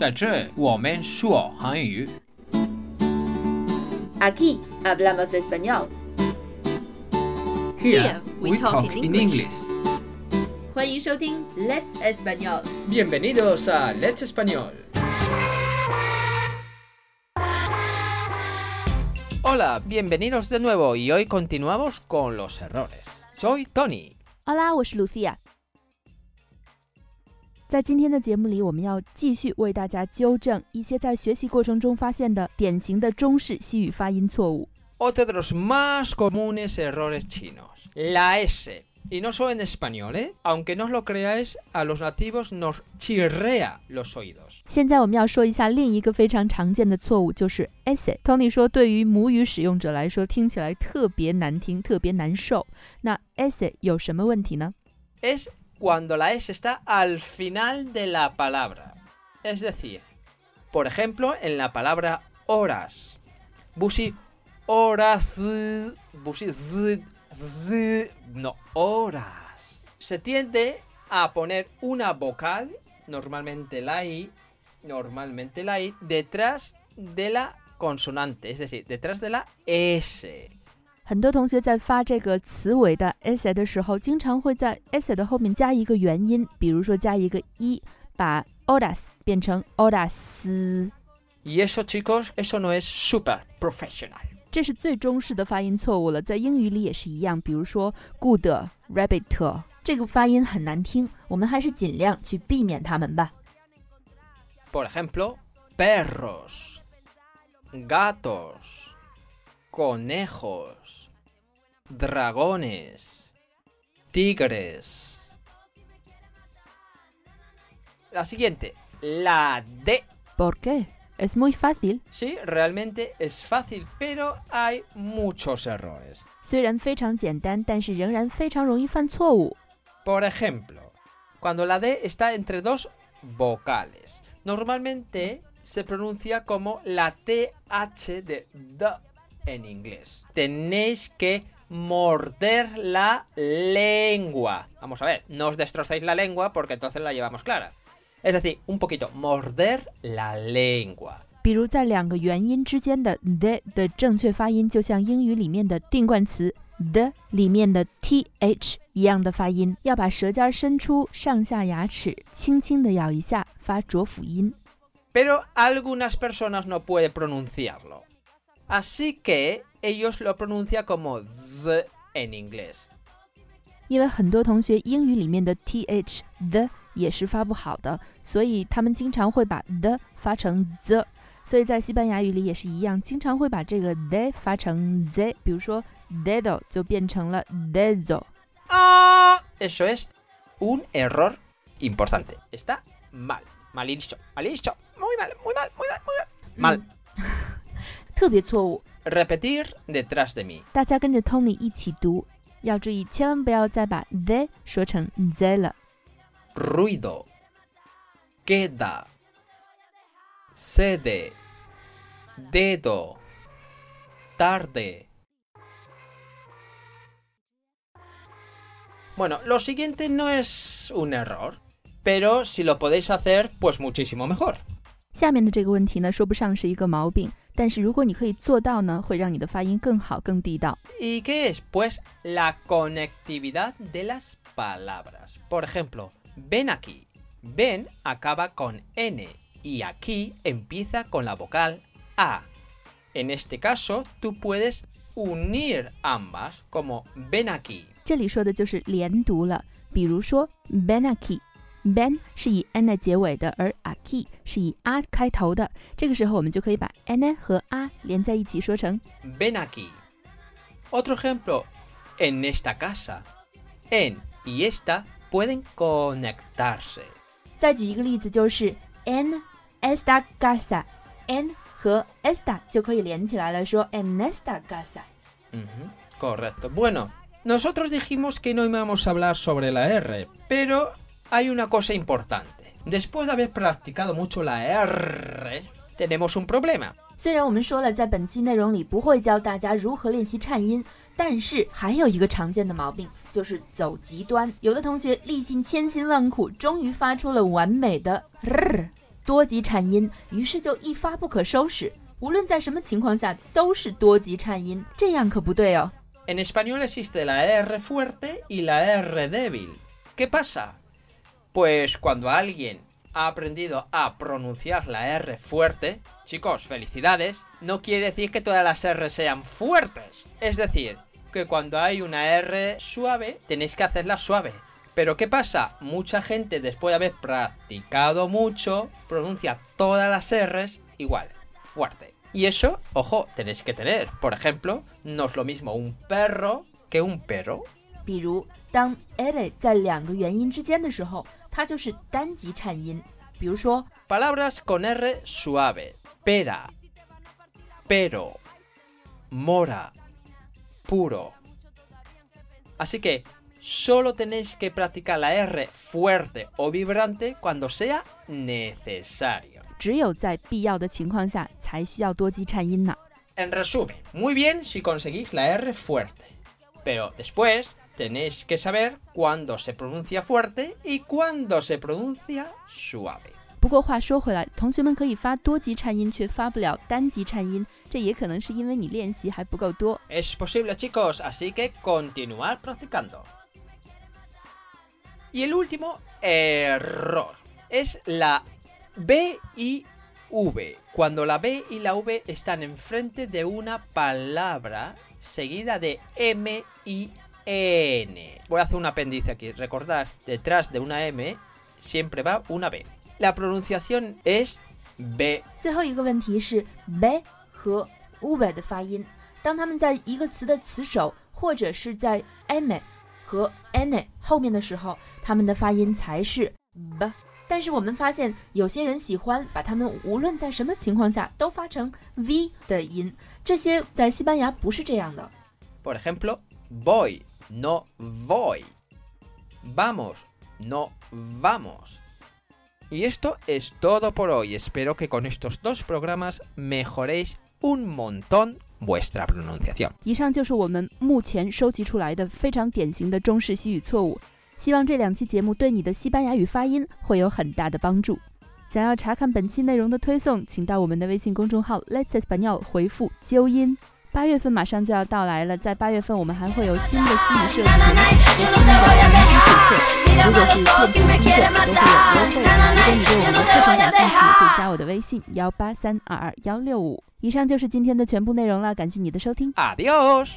在这我们说韩语。 Aquí hablamos español. Here we we talk talk in in English. English. 欢迎收听 Let's Español。 Bienvenidos a Let's Español. Hola, bienvenidos de nuevo y hoy continuamos con los errores. Soy Tony. 好啦，我是 Lucia。 在今天的节目里，我们要继续为大家纠正一些在学习过程中发现的典型的中式西语发音错误。Otro de los más comunes errores chinos. La S. Y no solo en español, ¿eh? Aunque no os lo creáis, a los nativos nos chirrea los oídos. 现在我们要说一下另一个非常常见的错误，就是 s。Tony 说，对于母语使用者来说，听起来特别难听，特别难受。那 s 有什么问题呢？Es cuando la S está al final de la palabra. Es decir, por ejemplo, en la palabra horas. Bushi horas. Bushi z, z, no, horas. Se tiende a poner una vocal, normalmente la I, normalmente la I, detrás de la consonante, es decir, detrás de la S. 很多同学在发这个词尾的 s 的时候，经常会在 s 的后面加一个元音，比如说加一个一，把 horas 变成 horas。Y eso, chicos, eso no es super profesional. 这是最中式的发音错误了，在英语里也是一样。比如说 good rabbit，这个发音很难听，我们还是尽量去避免它们吧。Por ejemplo, perros, gatos, conejos, dragones, tigres. La siguiente, la D. ¿Por qué? Es muy fácil， Sí, realmente es fácil, pero hay muchos errores. 虽然非常简单，但是仍然非常容易犯错误。 Por ejemplo, cuando la D está entre dos vocales, normalmente se pronuncia como la TH de D en inglés. Tenéis que morder la lengua. Vamos a ver, no os destrocéis la lengua porque entonces la llevamos clara. Es decir, un poquito, morder la lengua. 比如在两个元音之间的 the 的正确发音，就像英语里面的定冠词 the 里面的 th 一样的发音，要把舌尖伸出上下牙齿，轻轻地咬一下，发浊辅音。 Pero algunas personas no pueden pronunciarlo. Así que ellos lo pronuncian como Z en inglés. 因为很多同学英语里面的 th the 也是发不好的，所以他们经常会把 the 发成 the。所以在西班牙语里也是一样，经常会把这个 the 发成 z，比如说 dedo 就变成了 dezo。 ¡Ah! Eso es un error importante. Está mal. Malísimo. Malísimo. Muy mal, muy mal, muy mal, muy mal. Mal. 特别错误。 Repetir detrás de mí. 大家跟着 Tony 一起读，要注意，千万不要再把 the 说成 z 了。 Ruido. Queda. Sede. Dedo. Tarde. Bueno, lo siguiente no es un error, pero si lo podéis hacer, pues muchísimo mejor. 下面的这个问题呢，说不上是一个毛病，但是如果你可以做到呢，会让你的发音更好、更地道。 ¿Y qué es? Pues la conectividad de las palabras. Por ejemplo, ven aquí. Ven acaba con N y aquí empieza con la vocal A. En este caso, tú puedes unir ambas como ven aquí. 这里说的就是连读了，比如说 ben aki，ben 是以 n 结尾的，而 aki 是以 a 开头的。这个时候我们就可以把 n 和 a 连在一起说成 Ven aquí. Otro ejemplo, en esta casa. En y esta pueden conectarse. 再举一个例子，就是 en esta casa，en 和 esta 就可以连起来了，说 en esta casa。 Ujú, Correcto. Bueno, nosotros dijimos que no íbamos a hablar sobre la R, pero hay una cosa importante. Después de haber practicado mucho la R, tenemos un problema. 虽然我们说了，在本期内容里不会教大家如何练习颤音，但是还有一个常见的毛病，就是走极端。有的同学历尽千辛万苦，终于发出了完美的 r， 多级颤音，于是就一发不可收拾。无论在什么情况下都是多级颤音，这样可不对哦。 En español existe la R fuerte y la R débil. ¿Qué pasa? Pues cuando alguien ha aprendido a pronunciar la R fuerte, chicos, felicidades, no quiere decir que todas las R sean fuertes. Es decir, que cuando hay una R suave, tenéis que hacerla suave. Pero ¿qué pasa? Mucha gente después de haber practicado mucho, pronuncia todas las R's igual, fuerte. Y eso, ojo, tenéis que tener. Por ejemplo, no es lo mismo un perro que un perro. 比如，当 ere 在两个元音之间的时候， 它就是单级颤音。比如说， Palabras con R suave. Pera, pero, mora, puro. Así que solo tenéis que practicar la R fuerte o vibrante cuando sea necesario. 只有在必要的情况下才需要多级颤音呢。 En resumen, muy bien si conseguís la R fuerte. Pero después tenéis que saber cuándo se pronuncia fuerte y cuándo se pronuncia suave. 不过话说回来，同学们可以发多级颤音，却发不了单级颤音，这也可能是因为你练习还不够多。 Es posible, chicos, así que continuar practicando. Y el último error es la B y V. Cuando la B y la V están enfrente de una palabra seguida de M y N. Voy a hacer un apéndice aquí. Recordad, detrás de una M siempre va una B. La pronunciación es B 最后一个问题是 be 和 ube 的发音，当它们在一个词的词首或者是在 eme 和 ene 后面的时候，它们的发音才是 b。但是我们发现有些人喜欢把它们无论在什么情况下都发成 v 的音，这些在西班牙不是这样的。Por ejemplo, voy, no voy. Vamos, no vamos. Y esto es todo por hoy. Espero que con estos dos programas mejoréis un montón vuestra pronunciación. 以上就是我们目前收集出来的非常典型的中式西语错误。希望这两期节目对你的西班牙语发音会有很大的帮助。想要查看本期内容的推送，请到我们的微信公众号 Let's Español 回复“纠音”。 八月份马上就要到来了，在八月份我们还会有新的心理设计和新的语音知识课。如果是电子听众，都会有优惠。如果你对我们的课程感兴趣，可以加我的微信幺八三二二幺六五。以上就是今天的全部内容了，感谢你的收听。¡Adiós!